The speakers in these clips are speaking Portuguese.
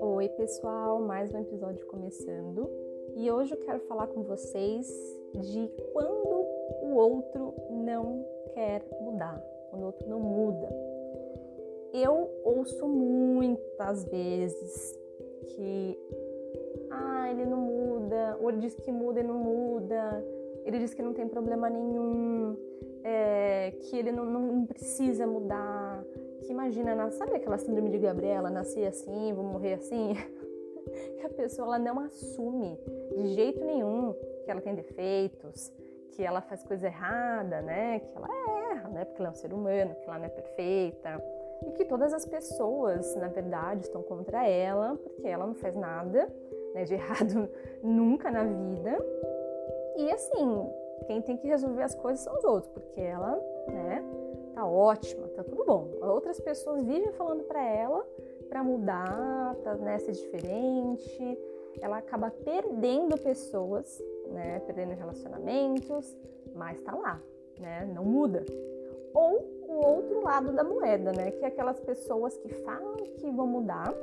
Oi, pessoal, mais um episódio começando. E hoje eu quero falar com vocês de quando o outro não quer mudar, quando o outro não muda. Eu ouço muitas vezes que ah, ele não muda, ou ele diz que muda e não muda, ele diz que não tem problema nenhum, é, que ele não, não, precisa mudar, que imagina, sabe aquela síndrome de Gabriela, nascer assim, vou morrer assim? que a pessoa ela não assume de jeito nenhum que ela tem defeitos, que ela faz coisa errada, né? Que ela erra, né? Porque ela é um ser humano, que ela não é perfeita. E que todas as pessoas, na verdade, estão contra ela, porque ela não faz nada né, de errado nunca na vida. E assim, quem tem que resolver as coisas são os outros, porque ela, né, tá ótima, tá tudo bom. Outras pessoas vivem falando para ela para mudar, para né, ser diferente. Ela acaba perdendo pessoas, né, perdendo relacionamentos, mas tá lá, né, não muda. Ou o outro lado da moeda, né, que é aquelas pessoas que falam que vão mudar,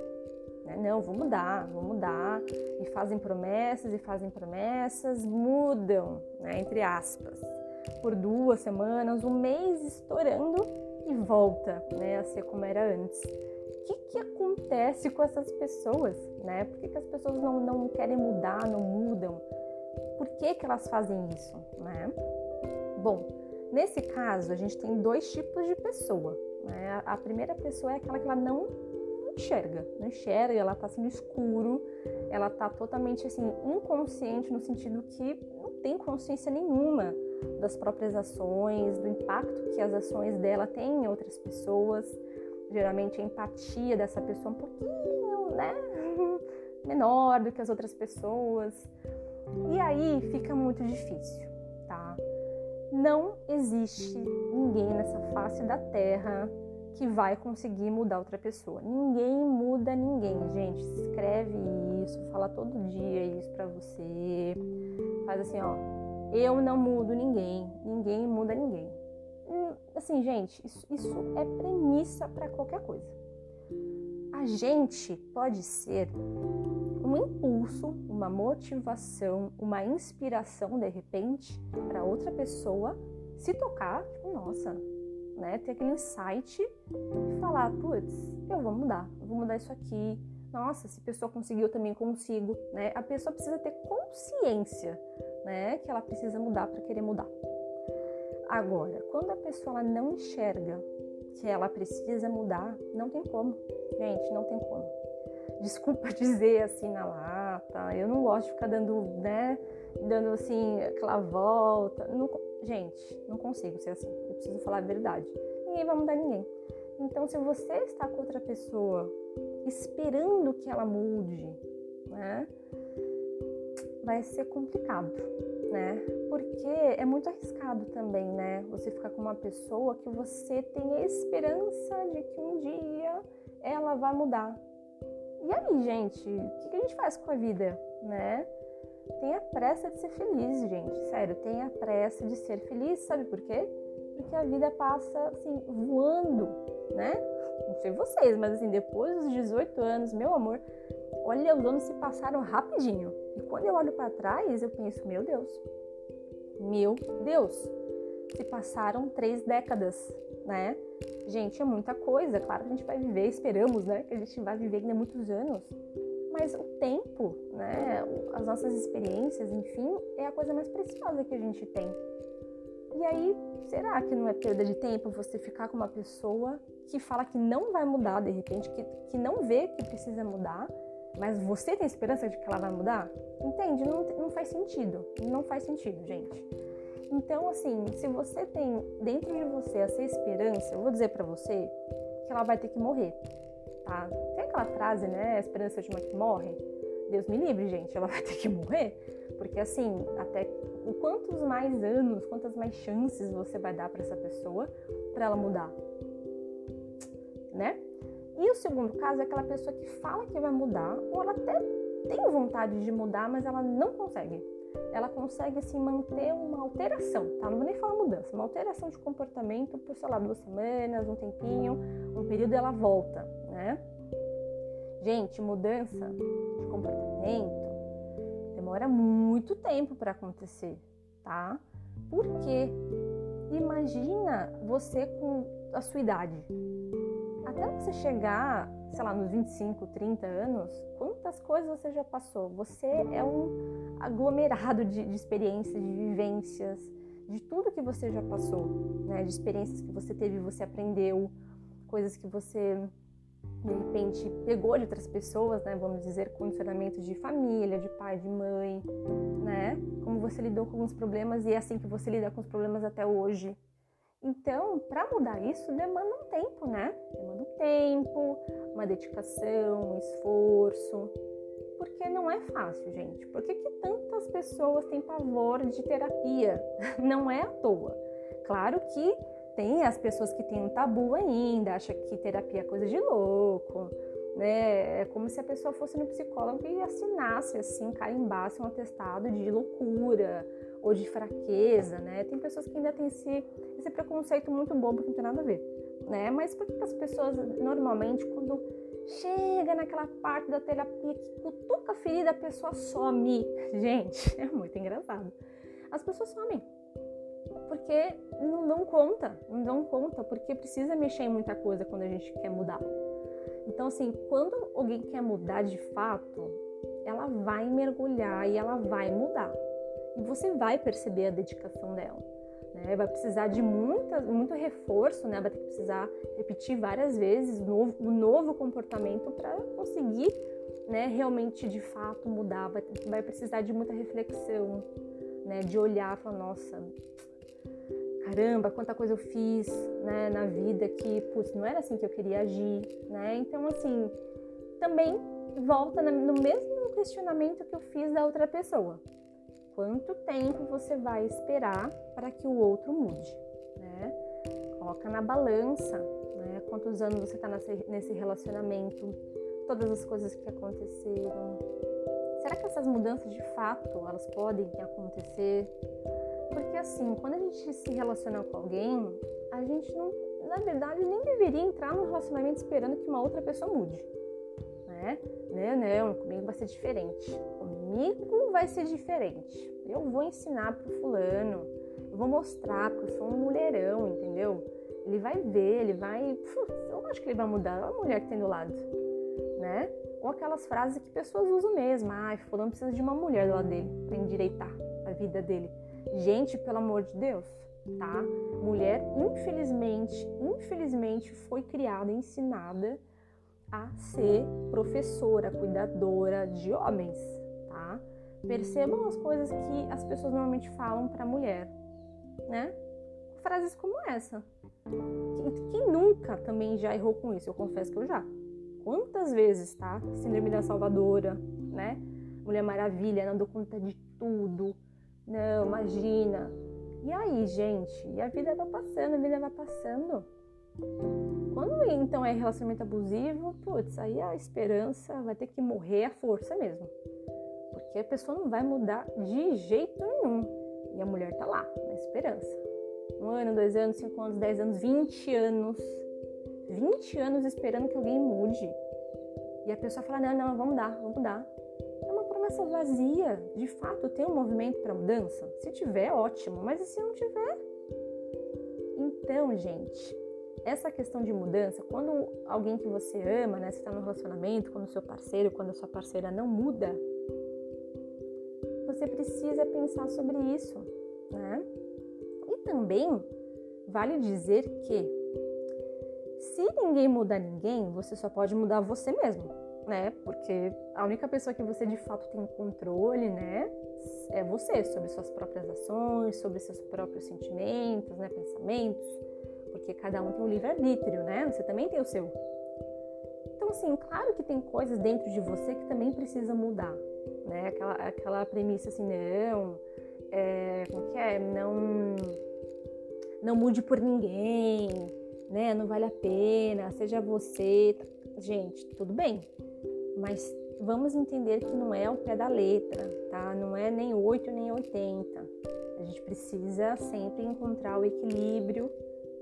né? Não, vou mudar, vou mudar. E fazem promessas e fazem promessas, mudam, né? entre aspas, por duas semanas, um mês estourando e volta né? a ser como era antes. O que, que acontece com essas pessoas? Né? Por que, que as pessoas não, não querem mudar, não mudam? Por que, que elas fazem isso? Né? Bom, nesse caso, a gente tem dois tipos de pessoa. Né? A primeira pessoa é aquela que ela não enxerga, não enxerga, ela tá assim no escuro, ela tá totalmente assim inconsciente no sentido que não tem consciência nenhuma das próprias ações, do impacto que as ações dela têm em outras pessoas. Geralmente a empatia dessa pessoa é um pouquinho, né, menor do que as outras pessoas. E aí fica muito difícil, tá? Não existe ninguém nessa face da Terra que vai conseguir mudar outra pessoa. Ninguém muda ninguém, gente. Escreve isso, fala todo dia isso para você. Faz assim, ó. Eu não mudo ninguém, ninguém muda ninguém. Hum, assim, gente, isso, isso é premissa para qualquer coisa. A gente pode ser um impulso, uma motivação, uma inspiração de repente para outra pessoa se tocar, tipo, nossa, né? Ter aquele insight e falar, putz, eu vou mudar, eu vou mudar isso aqui. Nossa, se a pessoa conseguiu, eu também consigo, né? A pessoa precisa ter consciência, né, que ela precisa mudar para querer mudar. Agora, quando a pessoa não enxerga que ela precisa mudar, não tem como. Gente, não tem como. Desculpa dizer assim na lata, eu não gosto de ficar dando, né, dando assim aquela volta. Não, gente, não consigo ser assim preciso falar a verdade. Ninguém vai mudar ninguém. Então, se você está com outra pessoa esperando que ela mude, né, vai ser complicado, né? Porque é muito arriscado também, né? Você ficar com uma pessoa que você tem a esperança de que um dia ela vai mudar. E aí, gente, o que a gente faz com a vida, né? Tenha pressa de ser feliz, gente. Sério, tenha pressa de ser feliz. Sabe por quê? porque a vida passa assim voando, né? Não sei vocês, mas assim, depois dos 18 anos, meu amor, olha, os anos se passaram rapidinho. E quando eu olho para trás, eu penso, meu Deus, meu Deus, se passaram três décadas, né? Gente, é muita coisa. Claro que a gente vai viver, esperamos, né? Que a gente vai viver ainda muitos anos. Mas o tempo, né? As nossas experiências, enfim, é a coisa mais preciosa que a gente tem. E aí, será que não é perda de tempo você ficar com uma pessoa que fala que não vai mudar de repente, que, que não vê que precisa mudar, mas você tem esperança de que ela vai mudar? Entende? Não, não faz sentido. Não faz sentido, gente. Então, assim, se você tem dentro de você essa esperança, eu vou dizer para você que ela vai ter que morrer, tá? Aquela frase, né? A esperança de uma que morre. Deus me livre, gente, ela vai ter que morrer. Porque assim, até quantos mais anos, quantas mais chances você vai dar para essa pessoa para ela mudar, né? E o segundo caso é aquela pessoa que fala que vai mudar, ou ela até tem vontade de mudar, mas ela não consegue. ela consegue assim manter uma alteração, tá? Não vou nem falar mudança, uma alteração de comportamento por, sei lá, duas semanas, um tempinho, um período ela volta, né? Gente, mudança de comportamento demora muito tempo para acontecer, tá? Porque imagina você com a sua idade. Até você chegar, sei lá, nos 25, 30 anos, quantas coisas você já passou? Você é um aglomerado de, de experiências, de vivências, de tudo que você já passou, né? De experiências que você teve, você aprendeu, coisas que você de repente pegou de outras pessoas, né? Vamos dizer, condicionamentos de família, de pai, de mãe, né? Como você lidou com alguns problemas e é assim que você lida com os problemas até hoje. Então, para mudar isso, demanda um tempo, né? Demanda um tempo, uma dedicação, um esforço. Porque não é fácil, gente. Por que, que tantas pessoas têm pavor de terapia? Não é à toa. Claro que tem as pessoas que têm um tabu ainda, acham que terapia é coisa de louco, né? É como se a pessoa fosse no psicólogo e assinasse, assim, carimbasse um atestado de loucura ou de fraqueza, né? Tem pessoas que ainda têm esse, esse preconceito muito bobo que não tem nada a ver, né? Mas por que as pessoas, normalmente, quando chega naquela parte da terapia que cutuca a ferida, a pessoa some? Gente, é muito engraçado. As pessoas somem porque não dão conta, não conta, porque precisa mexer em muita coisa quando a gente quer mudar. Então, assim, quando alguém quer mudar de fato, ela vai mergulhar e ela vai mudar. E você vai perceber a dedicação dela. Né? Vai precisar de muita, muito reforço, né? vai ter que precisar repetir várias vezes o novo, o novo comportamento para conseguir né, realmente, de fato, mudar. Vai, vai precisar de muita reflexão, né? de olhar e falar, nossa, caramba, quanta coisa eu fiz né, na vida que, putz, não era assim que eu queria agir, né? Então, assim, também volta no mesmo questionamento que eu fiz da outra pessoa. Quanto tempo você vai esperar para que o outro mude, né? Coloca na balança, né? Quantos anos você está nesse relacionamento, todas as coisas que aconteceram. Será que essas mudanças de fato elas podem acontecer? Porque assim, quando a gente se relaciona com alguém, a gente não, na verdade, nem deveria entrar num relacionamento esperando que uma outra pessoa mude. Né? Não, não, comigo vai ser diferente. Comigo vai ser diferente. Eu vou ensinar pro fulano, eu vou mostrar, porque eu sou um mulherão, entendeu? Ele vai ver, ele vai. Eu acho que ele vai mudar. Olha a mulher que tem do lado, né? Ou aquelas frases que pessoas usam mesmo. Ah, fulano precisa de uma mulher do lado dele para endireitar a vida dele. Gente, pelo amor de Deus, tá? Mulher, infelizmente, infelizmente foi criada, ensinada a ser professora, cuidadora de homens, tá? Percebam as coisas que as pessoas normalmente falam para mulher, né? Frases como essa. Quem nunca também já errou com isso? Eu confesso que eu já. Quantas vezes, tá? Síndrome da Salvadora, né? Mulher Maravilha, não dou conta de tudo, não, imagina. E aí, gente? E a vida vai passando, a vida vai passando. Quando então é relacionamento abusivo, putz, aí a esperança vai ter que morrer à força mesmo. Porque a pessoa não vai mudar de jeito nenhum. E a mulher tá lá, na esperança. Um ano, dois anos, cinco anos, dez anos, vinte anos. Vinte anos esperando que alguém mude. E a pessoa fala: não, não, vamos mudar, vamos mudar promessa vazia. De fato, tem um movimento para mudança? Se tiver, ótimo, mas e se não tiver? Então, gente, essa questão de mudança, quando alguém que você ama, né, você está no relacionamento, quando o seu parceiro, quando a sua parceira não muda, você precisa pensar sobre isso, né? E também vale dizer que se ninguém muda ninguém, você só pode mudar você mesmo né? Porque a única pessoa que você de fato tem controle, né, é você sobre suas próprias ações, sobre seus próprios sentimentos, né, pensamentos, porque cada um tem um livre-arbítrio, né? Você também tem o seu. Então, assim, claro que tem coisas dentro de você que também precisam mudar, né? Aquela, aquela premissa assim, não, é, como que é? Não, não mude por ninguém, né? Não vale a pena, seja você. Gente, tudo bem, mas vamos entender que não é ao pé da letra, tá? Não é nem 8 nem 80. A gente precisa sempre encontrar o equilíbrio,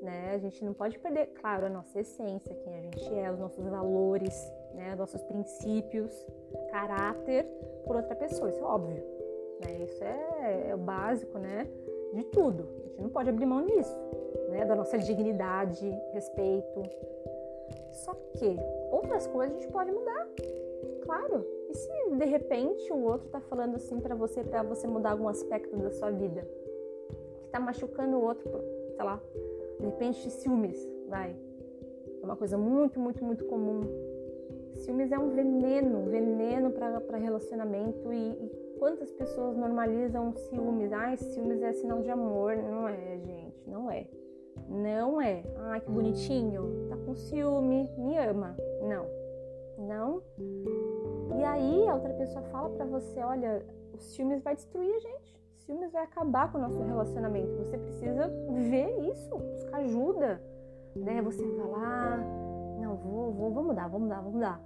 né? A gente não pode perder, claro, a nossa essência, quem a gente é, os nossos valores, né? Nossos princípios, caráter por outra pessoa, isso é óbvio, né? Isso é, é o básico, né? De tudo. A gente não pode abrir mão disso, né? Da nossa dignidade, respeito. Só que outras coisas a gente pode mudar, claro. E se de repente o outro tá falando assim para você, para você mudar algum aspecto da sua vida, que tá machucando o outro, sei lá, de repente ciúmes, vai. É uma coisa muito, muito, muito comum. Ciúmes é um veneno, veneno para relacionamento e, e quantas pessoas normalizam ciúmes? Ai, ciúmes é sinal de amor. Não é, gente, não é. Não é. Ai, que bonitinho, tá ciúme, me ama. Não, não. E aí a outra pessoa fala para você, olha, o ciúmes vai destruir a gente. O ciúmes vai acabar com o nosso relacionamento. Você precisa ver isso, buscar ajuda, né? Você vai lá, não vou, vou, vou mudar, vou mudar, vou mudar.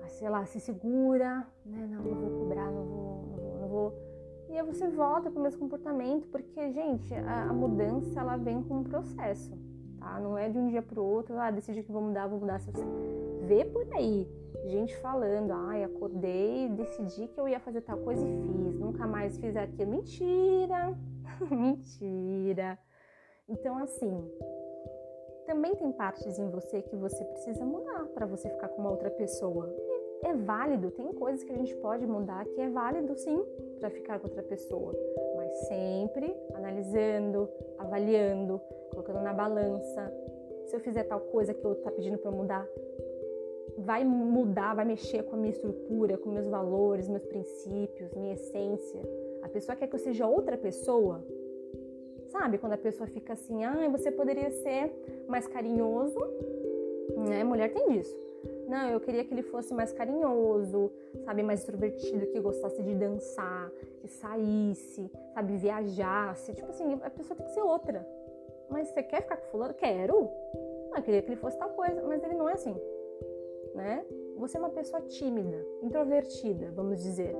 Mas sei lá, se segura, né? Não, não vou cobrar, não vou, não vou, não vou. E aí você volta para o mesmo comportamento, porque gente, a, a mudança ela vem com um processo, tá? Não é de um dia para o outro, ah, decidi que vou mudar, vou mudar. Se você vê por aí gente falando, ai, acordei, decidi que eu ia fazer tal coisa e fiz, nunca mais fiz aquilo. Mentira! Mentira! Então, assim, também tem partes em você que você precisa mudar para você ficar com uma outra pessoa. É válido, tem coisas que a gente pode mudar que é válido sim para ficar com outra pessoa, mas sempre analisando, avaliando, colocando na balança. Se eu fizer tal coisa que o outro tá pedindo para mudar, vai mudar, vai mexer com a minha estrutura, com meus valores, meus princípios, minha essência. A pessoa quer que eu seja outra pessoa. Sabe quando a pessoa fica assim, ah, você poderia ser mais carinhoso, né? Mulher tem disso. Não, eu queria que ele fosse mais carinhoso, sabe, mais extrovertido, que gostasse de dançar, que saísse, sabe, viajasse. Tipo assim, a pessoa tem que ser outra. Mas você quer ficar com fulano? Quero. Ah, queria que ele fosse tal coisa, mas ele não é assim né? Você é uma pessoa tímida, introvertida, vamos dizer.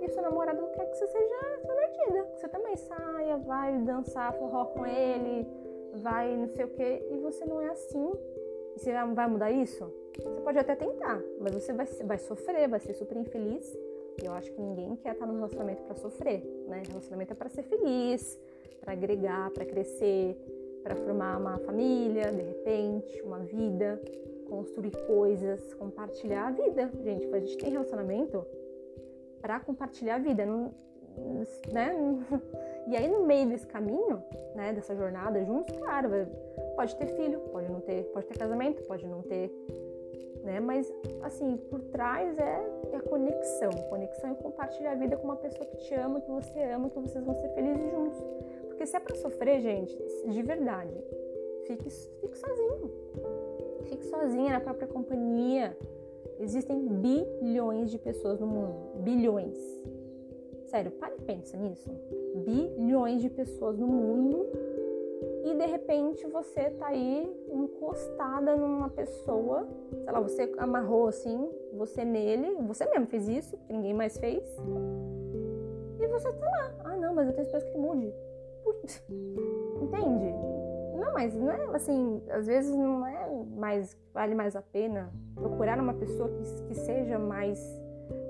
E o seu namorado quer que você seja extrovertida, que você também saia, vai dançar forró com ele, vai não sei o quê, e você não é assim. E você vai mudar isso? Você pode até tentar, mas você vai, vai sofrer, vai ser super infeliz. E eu acho que ninguém quer estar no relacionamento para sofrer, né? Relacionamento é para ser feliz, para agregar, para crescer, para formar uma família, de repente, uma vida construir coisas, compartilhar a vida. Gente, a gente tem relacionamento para compartilhar a vida, não, né? E aí no meio desse caminho, né, dessa jornada juntos, claro, pode ter filho, pode não ter, pode ter casamento, pode não ter, né? Mas assim, por trás é, é conexão. Conexão é compartilhar a vida com uma pessoa que te ama, que você ama, que vocês vão ser felizes juntos. Porque se é para sofrer, gente, de verdade, fique, fique sozinho fique sozinha na própria companhia. Existem bilhões de pessoas no mundo. Bilhões. Sério, pare e pensa nisso. Bilhões de pessoas no mundo e de repente você tá aí encostada numa pessoa, sei lá, você amarrou assim, você nele, você mesmo fez isso, porque ninguém mais fez. E você tá lá. Ah, não, mas eu tenho esperança que ele Entende? Não, mas não é assim, às vezes não é mais, vale mais a pena procurar uma pessoa que, que seja mais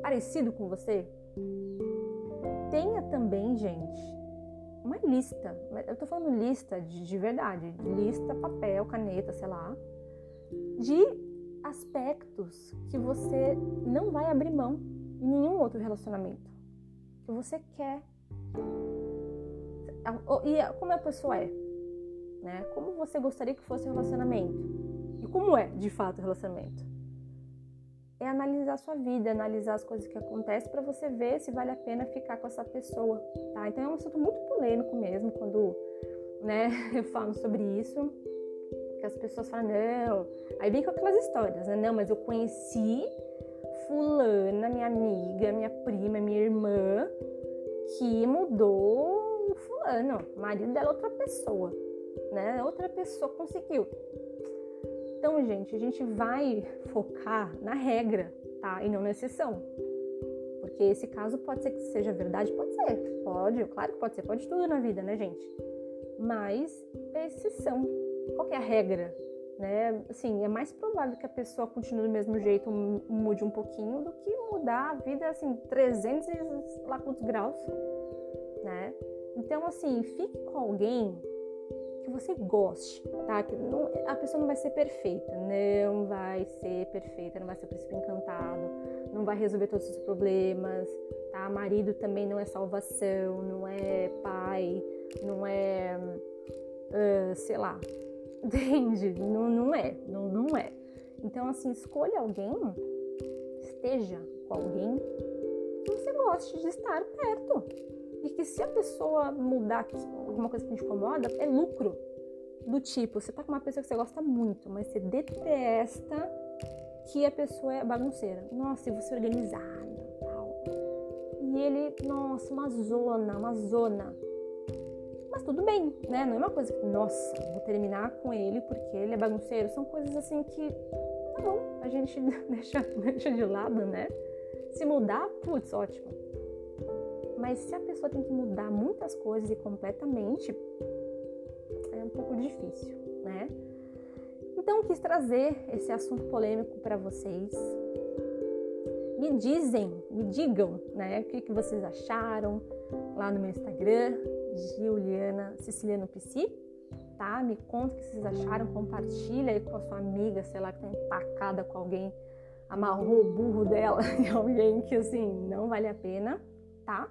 parecido com você. Tenha também, gente, uma lista. Eu tô falando lista de, de verdade, lista, papel, caneta, sei lá, de aspectos que você não vai abrir mão em nenhum outro relacionamento. Que você quer. E como a pessoa é? né? Como você gostaria que fosse o relacionamento? E como é, de fato, o relacionamento? É analisar a sua vida, analisar as coisas que acontecem para você ver se vale a pena ficar com essa pessoa, tá? Então é um assunto muito polêmico mesmo quando, né, eu falo sobre isso, que as pessoas falam, não, aí vem com aquelas histórias, né? Não, mas eu conheci fulana, minha amiga, minha prima, minha irmã, que mudou fulano, marido dela é outra pessoa né? Outra pessoa conseguiu. Então, gente, a gente vai focar na regra, tá? E não na exceção. Porque esse caso pode ser que seja verdade, pode ser, pode, claro que pode ser, pode tudo na vida, né, gente? Mas é exceção. Qual é a regra? Né? Assim, é mais provável que a pessoa continue do mesmo jeito, mude um pouquinho, do que mudar a vida assim 300 e lá quantos graus, né? Então, assim, fique com alguém que você goste, tá? Que não, a pessoa não vai ser perfeita, não vai ser perfeita, não vai ser príncipe encantado, não vai resolver todos os problemas, tá? Marido também não é salvação, não é pai, não é, uh, sei lá, entende? Não, não é, não, não é. Então, assim, escolha alguém, esteja com alguém que você goste de estar perto e que se a pessoa mudar alguma coisa que te incomoda, é lucro. Do tipo, você tá com uma pessoa que você gosta muito, mas você detesta que a pessoa é bagunceira. Nossa, e você é organizada tal. E ele, nossa, uma zona, uma zona. Mas tudo bem, né? Não é uma coisa que, nossa, vou terminar com ele porque ele é bagunceiro. São coisas assim que, tá bom, a gente deixa, deixa de lado, né? Se mudar, putz, ótimo. Mas se a pessoa tem que mudar muitas coisas e completamente, é um pouco difícil, né? Então quis trazer esse assunto polêmico para vocês. Me dizem, me digam, né? O que, que vocês acharam lá no meu Instagram, Juliana Siciliano Psi, tá? Me conta o que vocês acharam, compartilha aí com a sua amiga, sei lá, que tá empacada com alguém, amarrou o burro dela em alguém que assim não vale a pena, tá?